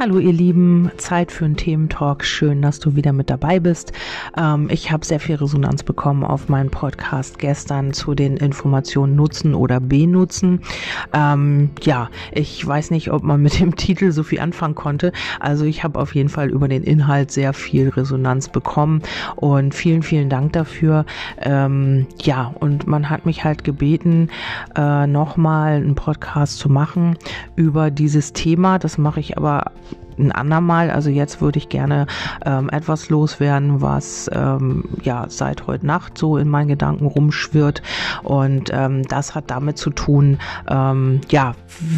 Hallo ihr Lieben, Zeit für einen Thementalk. Schön, dass du wieder mit dabei bist. Ähm, ich habe sehr viel Resonanz bekommen auf meinen Podcast gestern zu den Informationen Nutzen oder Benutzen. Ähm, ja, ich weiß nicht, ob man mit dem Titel so viel anfangen konnte. Also ich habe auf jeden Fall über den Inhalt sehr viel Resonanz bekommen und vielen, vielen Dank dafür. Ähm, ja, und man hat mich halt gebeten, äh, nochmal einen Podcast zu machen über dieses Thema. Das mache ich aber ein andermal. Also jetzt würde ich gerne ähm, etwas loswerden, was ähm, ja seit heute Nacht so in meinen Gedanken rumschwirrt. Und ähm, das hat damit zu tun, ähm, ja,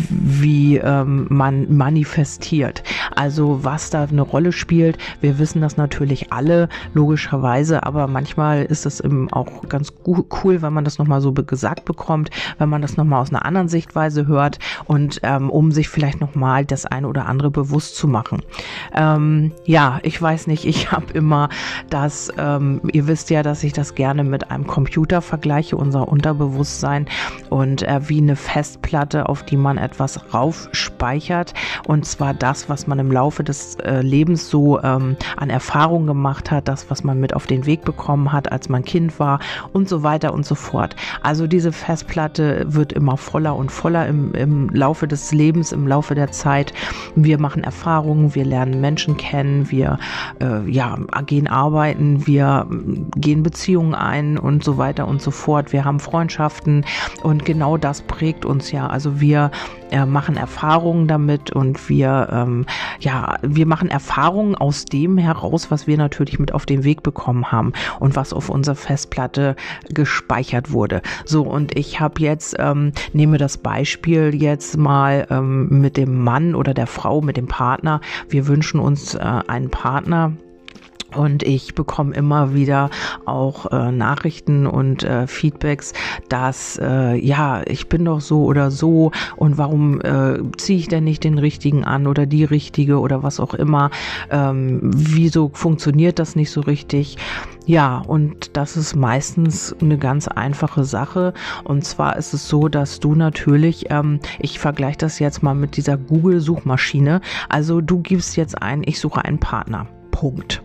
wie ähm, man manifestiert. Also was da eine Rolle spielt. Wir wissen das natürlich alle, logischerweise, aber manchmal ist es auch ganz cool, wenn man das nochmal so gesagt bekommt, wenn man das nochmal aus einer anderen Sichtweise hört und ähm, um sich vielleicht nochmal das eine oder andere bewusst zu machen. Ähm, ja, ich weiß nicht, ich habe immer das, ähm, ihr wisst ja, dass ich das gerne mit einem Computer vergleiche, unser Unterbewusstsein und äh, wie eine Festplatte, auf die man etwas raufspeichert und zwar das, was man im Laufe des äh, Lebens so ähm, an Erfahrungen gemacht hat, das, was man mit auf den Weg bekommen hat, als man Kind war und so weiter und so fort. Also diese Festplatte wird immer voller und voller im, im Laufe des Lebens, im Laufe der Zeit. Wir machen Erfahrungen, wir lernen Menschen kennen, wir äh, ja, gehen arbeiten, wir gehen Beziehungen ein und so weiter und so fort. Wir haben Freundschaften und genau das prägt uns ja. Also wir äh, machen Erfahrungen damit und wir ähm, ja, wir machen Erfahrungen aus dem heraus, was wir natürlich mit auf den Weg bekommen haben und was auf unserer Festplatte gespeichert wurde. So, und ich habe jetzt, ähm, nehme das Beispiel jetzt mal ähm, mit dem Mann oder der Frau, mit dem Partner. Wir wünschen uns äh, einen Partner, und ich bekomme immer wieder auch äh, Nachrichten und äh, Feedbacks, dass äh, ja, ich bin doch so oder so und warum äh, ziehe ich denn nicht den richtigen an oder die richtige oder was auch immer. Ähm, wieso funktioniert das nicht so richtig? Ja, und das ist meistens eine ganz einfache Sache. Und zwar ist es so, dass du natürlich, ähm, ich vergleiche das jetzt mal mit dieser Google-Suchmaschine. Also du gibst jetzt ein, ich suche einen Partner. Punkt.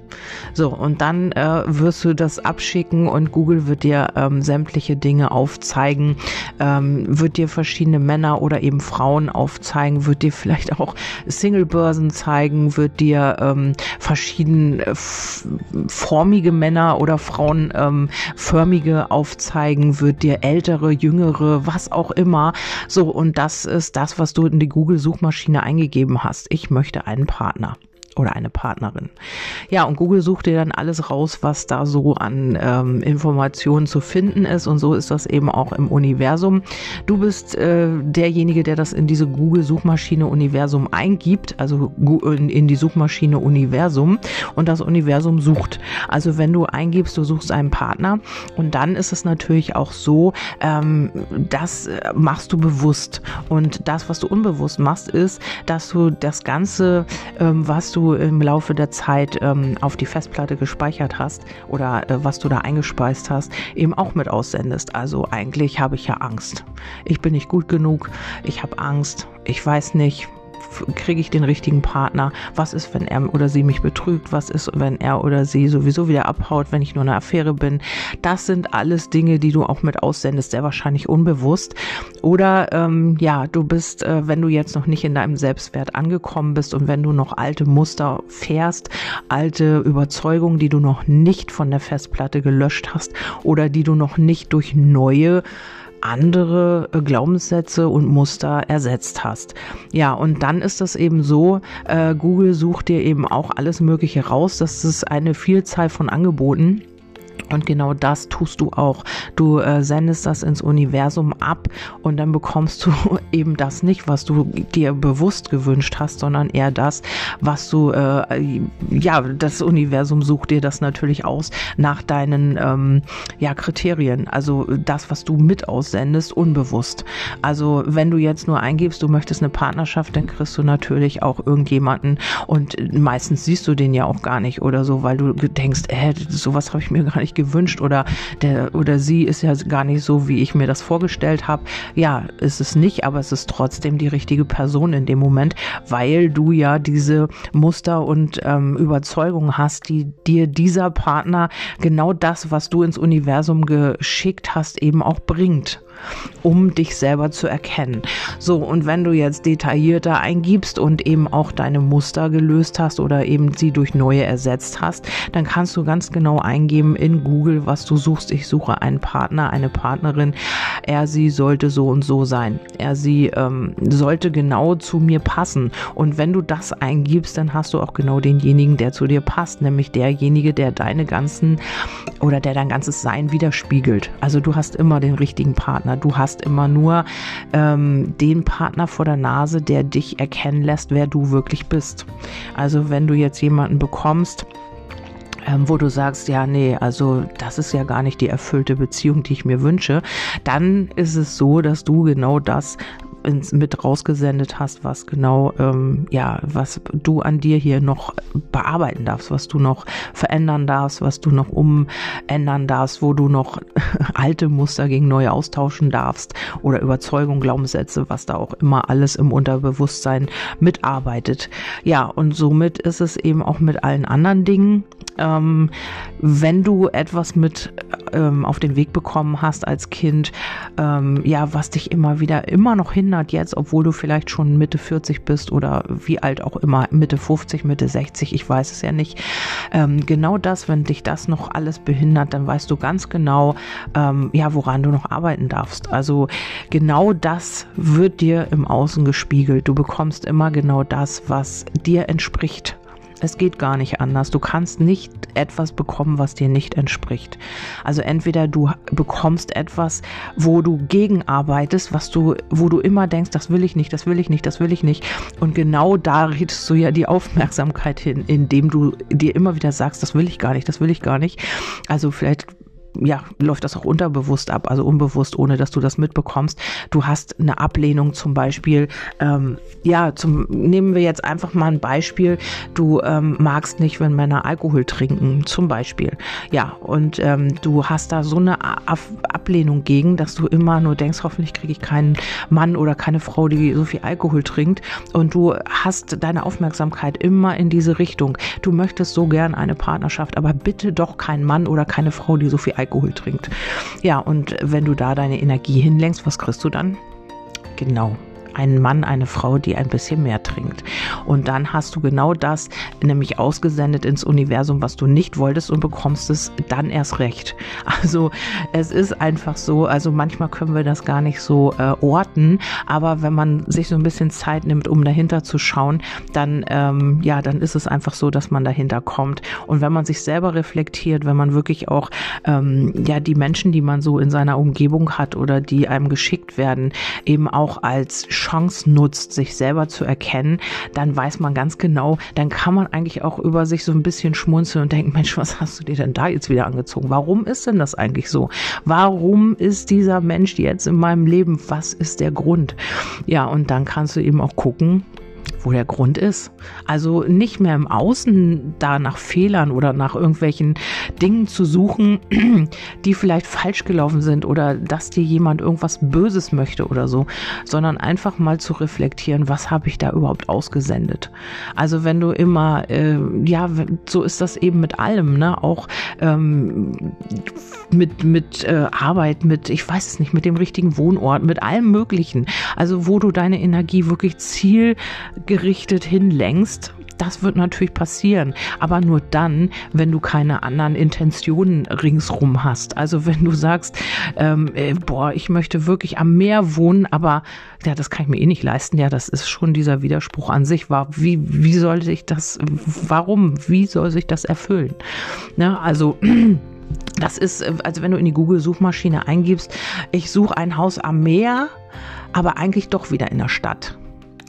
So, und dann äh, wirst du das abschicken und Google wird dir ähm, sämtliche Dinge aufzeigen, ähm, wird dir verschiedene Männer oder eben Frauen aufzeigen, wird dir vielleicht auch Singlebörsen zeigen, wird dir ähm, verschieden äh, formige Männer oder Frauen ähm, förmige aufzeigen, wird dir ältere, jüngere, was auch immer. So, und das ist das, was du in die Google-Suchmaschine eingegeben hast. Ich möchte einen Partner oder eine Partnerin. Ja, und Google sucht dir dann alles raus, was da so an ähm, Informationen zu finden ist. Und so ist das eben auch im Universum. Du bist äh, derjenige, der das in diese Google-Suchmaschine Universum eingibt, also in, die Suchmaschine Universum und das Universum sucht. Also wenn du eingibst, du suchst einen Partner und dann ist es natürlich auch so, ähm, das äh, machst du bewusst. Und das, was du unbewusst machst, ist, dass du das Ganze, ähm, was du im Laufe der Zeit ähm, auf die Festplatte gespeichert hast oder äh, was du da eingespeist hast, eben auch mit aussendest. Also eigentlich habe ich ja Angst. Ich bin nicht gut genug, ich habe Angst, ich weiß nicht, kriege ich den richtigen Partner? Was ist, wenn er oder sie mich betrügt? Was ist, wenn er oder sie sowieso wieder abhaut, wenn ich nur eine Affäre bin? Das sind alles Dinge, die du auch mit aussendest, sehr wahrscheinlich unbewusst. Oder ähm, ja, du bist, äh, wenn du jetzt noch nicht in deinem Selbstwert angekommen bist und wenn du noch alte Muster fährst, alte Überzeugungen, die du noch nicht von der Festplatte gelöscht hast oder die du noch nicht durch neue andere äh, Glaubenssätze und Muster ersetzt hast. Ja, und dann ist das eben so, äh, Google sucht dir eben auch alles Mögliche raus. Das ist eine Vielzahl von Angeboten und genau das tust du auch. Du äh, sendest das ins Universum ab und dann bekommst du eben das nicht, was du dir bewusst gewünscht hast, sondern eher das, was du, äh, ja, das Universum sucht dir das natürlich aus nach deinen ähm, ja, Kriterien. Also das, was du mit aussendest, unbewusst. Also wenn du jetzt nur eingibst, du möchtest eine Partnerschaft, dann kriegst du natürlich auch irgendjemanden und meistens siehst du den ja auch gar nicht oder so, weil du denkst, äh, sowas habe ich mir gar nicht nicht gewünscht oder der oder sie ist ja gar nicht so, wie ich mir das vorgestellt habe. Ja, ist es nicht, aber es ist trotzdem die richtige Person in dem Moment, weil du ja diese Muster und ähm, Überzeugungen hast, die dir dieser Partner genau das, was du ins Universum geschickt hast, eben auch bringt um dich selber zu erkennen. So, und wenn du jetzt detaillierter eingibst und eben auch deine Muster gelöst hast oder eben sie durch neue ersetzt hast, dann kannst du ganz genau eingeben in Google, was du suchst. Ich suche einen Partner, eine Partnerin. Er, sie sollte so und so sein. Er, sie ähm, sollte genau zu mir passen. Und wenn du das eingibst, dann hast du auch genau denjenigen, der zu dir passt, nämlich derjenige, der deine ganzen oder der dein ganzes Sein widerspiegelt. Also du hast immer den richtigen Partner. Partner. Du hast immer nur ähm, den Partner vor der Nase, der dich erkennen lässt, wer du wirklich bist. Also wenn du jetzt jemanden bekommst, ähm, wo du sagst, ja, nee, also das ist ja gar nicht die erfüllte Beziehung, die ich mir wünsche, dann ist es so, dass du genau das ins, mit rausgesendet hast, was genau, ähm, ja, was du an dir hier noch bearbeiten darfst, was du noch verändern darfst, was du noch umändern darfst, wo du noch alte Muster gegen neue austauschen darfst oder Überzeugung, Glaubenssätze, was da auch immer alles im Unterbewusstsein mitarbeitet. Ja, und somit ist es eben auch mit allen anderen Dingen. Ähm, wenn du etwas mit ähm, auf den Weg bekommen hast als Kind, ähm, ja, was dich immer wieder immer noch hindert jetzt, obwohl du vielleicht schon Mitte 40 bist oder wie alt auch immer, Mitte 50, Mitte 60, ich weiß es ja nicht. Ähm, genau das, wenn dich das noch alles behindert, dann weißt du ganz genau, ähm, ja, woran du noch arbeiten darfst. Also genau das wird dir im Außen gespiegelt. Du bekommst immer genau das, was dir entspricht. Es geht gar nicht anders. Du kannst nicht etwas bekommen, was dir nicht entspricht. Also entweder du bekommst etwas, wo du gegenarbeitest, was du, wo du immer denkst, das will ich nicht, das will ich nicht, das will ich nicht. Und genau da richtest du ja die Aufmerksamkeit hin, indem du dir immer wieder sagst, das will ich gar nicht, das will ich gar nicht. Also vielleicht ja, läuft das auch unterbewusst ab, also unbewusst, ohne dass du das mitbekommst. Du hast eine Ablehnung zum Beispiel. Ähm, ja, zum, nehmen wir jetzt einfach mal ein Beispiel. Du ähm, magst nicht, wenn Männer Alkohol trinken, zum Beispiel. Ja, und ähm, du hast da so eine Ab Ablehnung gegen, dass du immer nur denkst, hoffentlich kriege ich keinen Mann oder keine Frau, die so viel Alkohol trinkt. Und du hast deine Aufmerksamkeit immer in diese Richtung. Du möchtest so gern eine Partnerschaft, aber bitte doch keinen Mann oder keine Frau, die so viel Alkohol Alkohol trinkt. Ja, und wenn du da deine Energie hinlenkst, was kriegst du dann? Genau, einen Mann, eine Frau, die ein bisschen mehr trinkt. Und dann hast du genau das, nämlich ausgesendet ins Universum, was du nicht wolltest und bekommst es dann erst recht. Also es ist einfach so, also manchmal können wir das gar nicht so äh, orten, aber wenn man sich so ein bisschen Zeit nimmt, um dahinter zu schauen, dann ähm, ja, dann ist es einfach so, dass man dahinter kommt. Und wenn man sich selber reflektiert, wenn man wirklich auch ähm, ja die Menschen, die man so in seiner Umgebung hat oder die einem geschickt werden, eben auch als Chance nutzt, sich selber zu erkennen, dann weiß man ganz genau, dann kann man eigentlich auch über sich so ein bisschen schmunzeln und denken, Mensch, was hast du dir denn da jetzt wieder angezogen? Warum ist denn das eigentlich so? Warum ist dieser Mensch jetzt in meinem Leben? Was ist der Grund? Ja, und dann kannst du eben auch gucken, wo der Grund ist. Also nicht mehr im Außen da nach Fehlern oder nach irgendwelchen Dingen zu suchen, die vielleicht falsch gelaufen sind oder dass dir jemand irgendwas Böses möchte oder so, sondern einfach mal zu reflektieren, was habe ich da überhaupt ausgesendet. Also wenn du immer, äh, ja, so ist das eben mit allem, ne? Auch ähm, mit, mit äh, Arbeit, mit, ich weiß es nicht, mit dem richtigen Wohnort, mit allem Möglichen. Also wo du deine Energie wirklich zielgerichtet hinlenkst, das wird natürlich passieren, aber nur dann, wenn du keine anderen Intentionen ringsrum hast. Also wenn du sagst, ähm, äh, boah, ich möchte wirklich am Meer wohnen, aber ja, das kann ich mir eh nicht leisten. Ja, das ist schon dieser Widerspruch an sich. War, wie, wie soll sich das, warum, wie soll sich das erfüllen? Ne, also Das ist, äh, also wenn du in die Google-Suchmaschine eingibst, ich suche ein Haus am Meer, aber eigentlich doch wieder in der Stadt.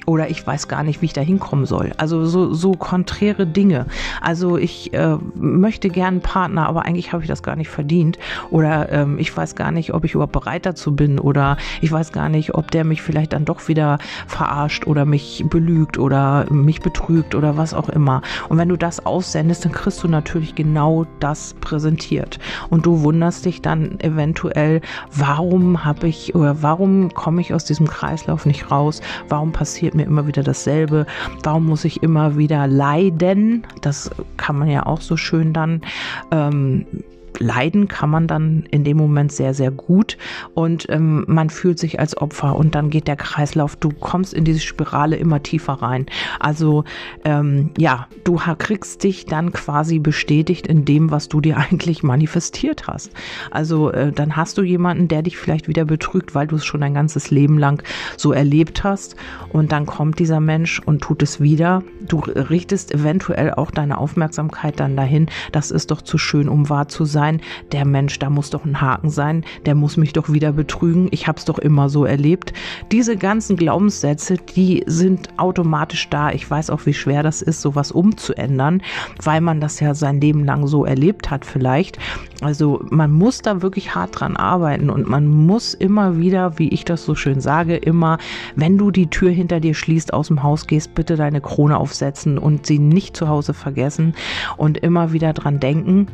Oder ich weiß gar nicht, wie ich da hinkommen soll. Also so, so konträre Dinge. Also ich äh, möchte gern einen Partner, aber eigentlich habe ich das gar nicht verdient oder ähm, ich weiß gar nicht, ob ich überhaupt bereit dazu bin oder ich weiß gar nicht, ob der mich vielleicht dann doch wieder verarscht oder mich belügt oder mich betrügt oder was auch immer. Und wenn du das aussendest, dann kriegst du natürlich genau das präsentiert. Und du wunderst dich dann eventuell, warum habe ich oder warum komme ich aus diesem Kreislauf nicht raus? Warum passiert mir immer wieder dasselbe? Warum muss ich immer wieder leiden? Das kann man ja auch so schön dann ähm, leiden kann man dann in dem Moment sehr, sehr gut und ähm, man fühlt sich als Opfer und dann geht der Kreislauf, du kommst in diese Spirale immer tiefer rein. Also ähm, ja, du kriegst dich dann quasi bestätigt in dem, was du dir eigentlich manifestiert hast. Also äh, dann hast du jemanden, der dich vielleicht wieder betrügt, weil du es schon dein ganzes Leben lang so erlebt hast und dann kommt dieser Mensch und tut es wieder. Du richtest eventuell auch deine Aufmerksamkeit dann dahin, das ist doch zu schön, um wahr zu sein sein, der Mensch, da muss doch ein Haken sein, der muss mich doch wieder betrügen, ich habe es doch immer so erlebt. Diese ganzen Glaubenssätze, die sind automatisch da. Ich weiß auch, wie schwer das ist, sowas umzuändern, weil man das ja sein Leben lang so erlebt hat vielleicht. Also man muss da wirklich hart dran arbeiten und man muss immer wieder, wie ich das so schön sage, immer, wenn du die Tür hinter dir schließt, aus dem Haus gehst, bitte deine Krone aufsetzen und sie nicht zu Hause vergessen und immer wieder dran denken,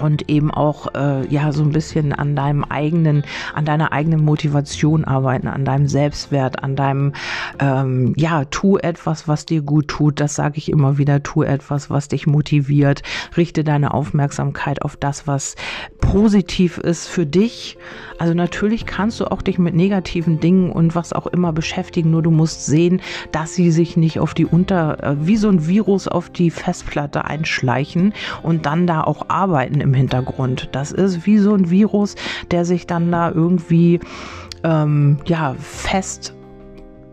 und eben auch äh, ja so ein bisschen an deinem eigenen, an deiner eigenen Motivation arbeiten, an deinem Selbstwert, an deinem ähm, ja tu etwas, was dir gut tut. Das sage ich immer wieder. Tu etwas, was dich motiviert. Richte deine Aufmerksamkeit auf das, was positiv ist für dich. Also natürlich kannst du auch dich mit negativen Dingen und was auch immer beschäftigen. Nur du musst sehen, dass sie sich nicht auf die unter äh, wie so ein Virus auf die Festplatte einschleichen und dann da auch arbeiten im Hintergrund. Das ist wie so ein Virus, der sich dann da irgendwie ähm, ja fest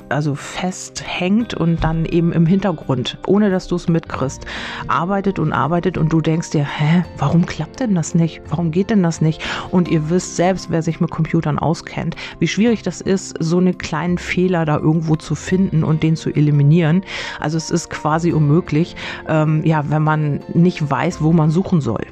also festhängt und dann eben im Hintergrund, ohne dass du es mitkriegst, arbeitet und arbeitet und du denkst dir, hä, warum klappt denn das nicht? Warum geht denn das nicht? Und ihr wisst selbst, wer sich mit Computern auskennt, wie schwierig das ist, so einen kleinen Fehler da irgendwo zu finden und den zu eliminieren. Also es ist quasi unmöglich, ähm, ja, wenn man nicht weiß, wo man suchen soll.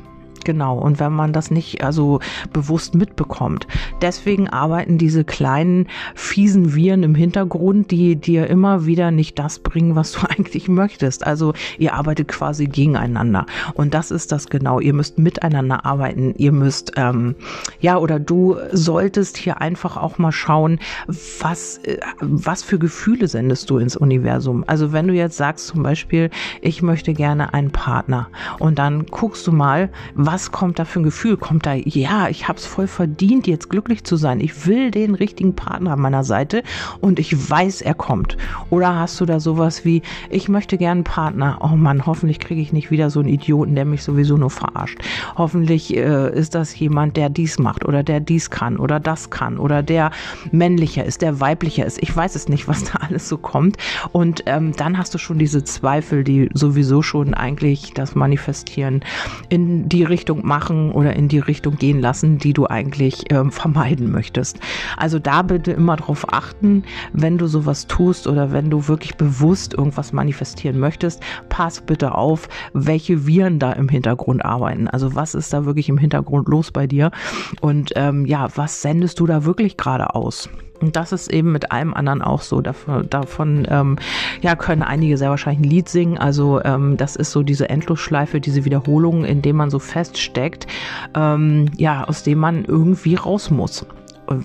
Genau, und wenn man das nicht also bewusst mitbekommt. Deswegen arbeiten diese kleinen fiesen Viren im Hintergrund, die dir immer wieder nicht das bringen, was du eigentlich möchtest. Also ihr arbeitet quasi gegeneinander. Und das ist das genau. Ihr müsst miteinander arbeiten. Ihr müsst, ähm, ja, oder du solltest hier einfach auch mal schauen, was, äh, was für Gefühle sendest du ins Universum. Also wenn du jetzt sagst zum Beispiel, ich möchte gerne einen Partner und dann guckst du mal, was was kommt da für ein Gefühl? Kommt da, ja, ich habe es voll verdient, jetzt glücklich zu sein. Ich will den richtigen Partner an meiner Seite und ich weiß, er kommt. Oder hast du da sowas wie, ich möchte gerne einen Partner. Oh Mann, hoffentlich kriege ich nicht wieder so einen Idioten, der mich sowieso nur verarscht. Hoffentlich äh, ist das jemand, der dies macht oder der dies kann oder das kann oder der männlicher ist, der weiblicher ist. Ich weiß es nicht, was da alles so kommt. Und ähm, dann hast du schon diese Zweifel, die sowieso schon eigentlich das Manifestieren in die Richtung Richtung machen oder in die Richtung gehen lassen, die du eigentlich ähm, vermeiden möchtest. Also da bitte immer darauf achten, wenn du sowas tust oder wenn du wirklich bewusst irgendwas manifestieren möchtest, pass bitte auf, welche Viren da im Hintergrund arbeiten. Also was ist da wirklich im Hintergrund los bei dir? Und ähm, ja, was sendest du da wirklich gerade aus? Und das ist eben mit allem anderen auch so. Davon, davon ähm, ja, können einige sehr wahrscheinlich ein Lied singen. Also ähm, das ist so diese Endlosschleife, diese Wiederholung, in dem man so feststeckt, ähm, ja, aus dem man irgendwie raus muss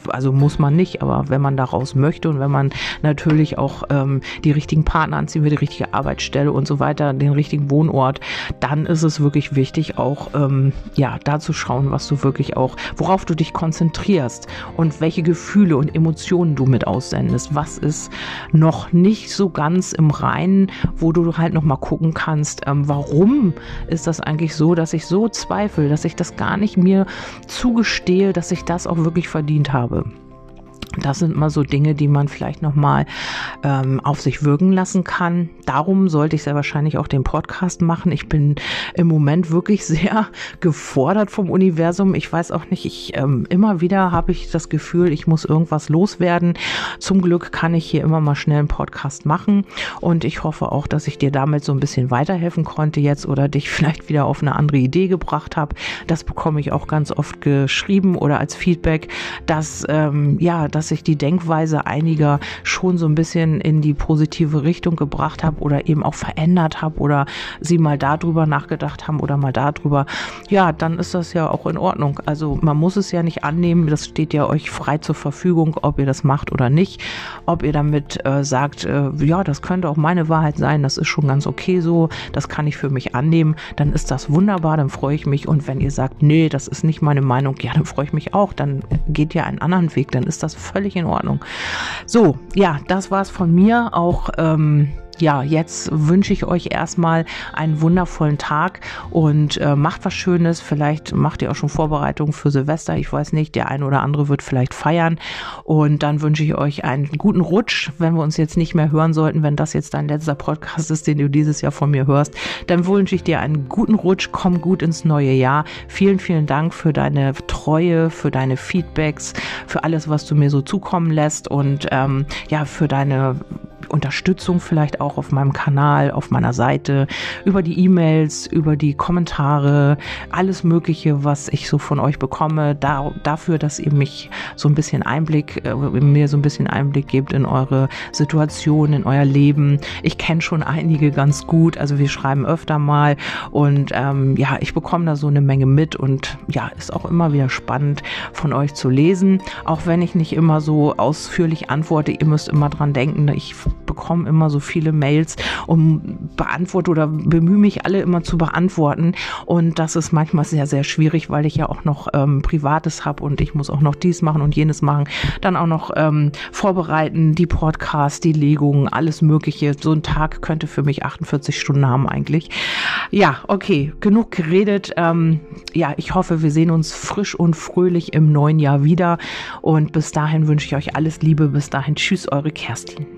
also muss man nicht, aber wenn man daraus möchte und wenn man natürlich auch ähm, die richtigen Partner anziehen will, die richtige Arbeitsstelle und so weiter, den richtigen Wohnort, dann ist es wirklich wichtig, auch ähm, ja, da zu schauen, was du wirklich auch, worauf du dich konzentrierst und welche Gefühle und Emotionen du mit aussendest. Was ist noch nicht so ganz im Reinen, wo du halt noch mal gucken kannst, ähm, warum ist das eigentlich so, dass ich so zweifle, dass ich das gar nicht mir zugestehe, dass ich das auch wirklich verdient habe habe. Das sind mal so Dinge, die man vielleicht nochmal ähm, auf sich wirken lassen kann. Darum sollte ich sehr wahrscheinlich auch den Podcast machen. Ich bin im Moment wirklich sehr gefordert vom Universum. Ich weiß auch nicht, ich ähm, immer wieder habe ich das Gefühl, ich muss irgendwas loswerden. Zum Glück kann ich hier immer mal schnell einen Podcast machen und ich hoffe auch, dass ich dir damit so ein bisschen weiterhelfen konnte jetzt oder dich vielleicht wieder auf eine andere Idee gebracht habe. Das bekomme ich auch ganz oft geschrieben oder als Feedback, dass ähm, ja, dass ich die Denkweise einiger schon so ein bisschen in die positive Richtung gebracht habe oder eben auch verändert habe oder sie mal darüber nachgedacht haben oder mal darüber. Ja, dann ist das ja auch in Ordnung. Also man muss es ja nicht annehmen. Das steht ja euch frei zur Verfügung, ob ihr das macht oder nicht. Ob ihr damit äh, sagt, äh, ja, das könnte auch meine Wahrheit sein, das ist schon ganz okay so, das kann ich für mich annehmen, dann ist das wunderbar, dann freue ich mich. Und wenn ihr sagt, nee, das ist nicht meine Meinung, ja, dann freue ich mich auch. Dann geht ihr einen anderen Weg, dann ist das völlig in Ordnung. So, ja, das war's von mir. Auch ähm, ja, jetzt wünsche ich euch erstmal einen wundervollen Tag und äh, macht was Schönes. Vielleicht macht ihr auch schon Vorbereitungen für Silvester. Ich weiß nicht, der eine oder andere wird vielleicht feiern. Und dann wünsche ich euch einen guten Rutsch, wenn wir uns jetzt nicht mehr hören sollten. Wenn das jetzt dein letzter Podcast ist, den du dieses Jahr von mir hörst, dann wünsche ich dir einen guten Rutsch. Komm gut ins neue Jahr. Vielen, vielen Dank für deine Treue, für deine Feedbacks, für alles, was du mir so zukommen lässt und ähm, ja, für deine Unterstützung vielleicht auch auf meinem Kanal, auf meiner Seite, über die E-Mails, über die Kommentare, alles Mögliche, was ich so von euch bekomme, da, dafür, dass ihr mich so ein bisschen Einblick, äh, mir so ein bisschen Einblick gebt in eure Situation, in euer Leben. Ich kenne schon einige ganz gut, also wir schreiben öfter mal und ähm, ja, ich bekomme da so eine Menge mit und ja, ist auch immer wieder spannend von euch zu lesen, auch wenn ich nicht immer so ausführlich antworte. Ihr müsst immer dran denken, ich bekomme immer so viele Mails und beantworte oder bemühe mich alle immer zu beantworten. Und das ist manchmal sehr, sehr schwierig, weil ich ja auch noch ähm, Privates habe und ich muss auch noch dies machen und jenes machen. Dann auch noch ähm, vorbereiten, die Podcasts, die Legungen, alles Mögliche. So ein Tag könnte für mich 48 Stunden haben eigentlich. Ja, okay, genug geredet. Ähm, ja, ich hoffe, wir sehen uns frisch und fröhlich im neuen Jahr wieder. Und bis dahin wünsche ich euch alles Liebe. Bis dahin, tschüss, eure Kerstin.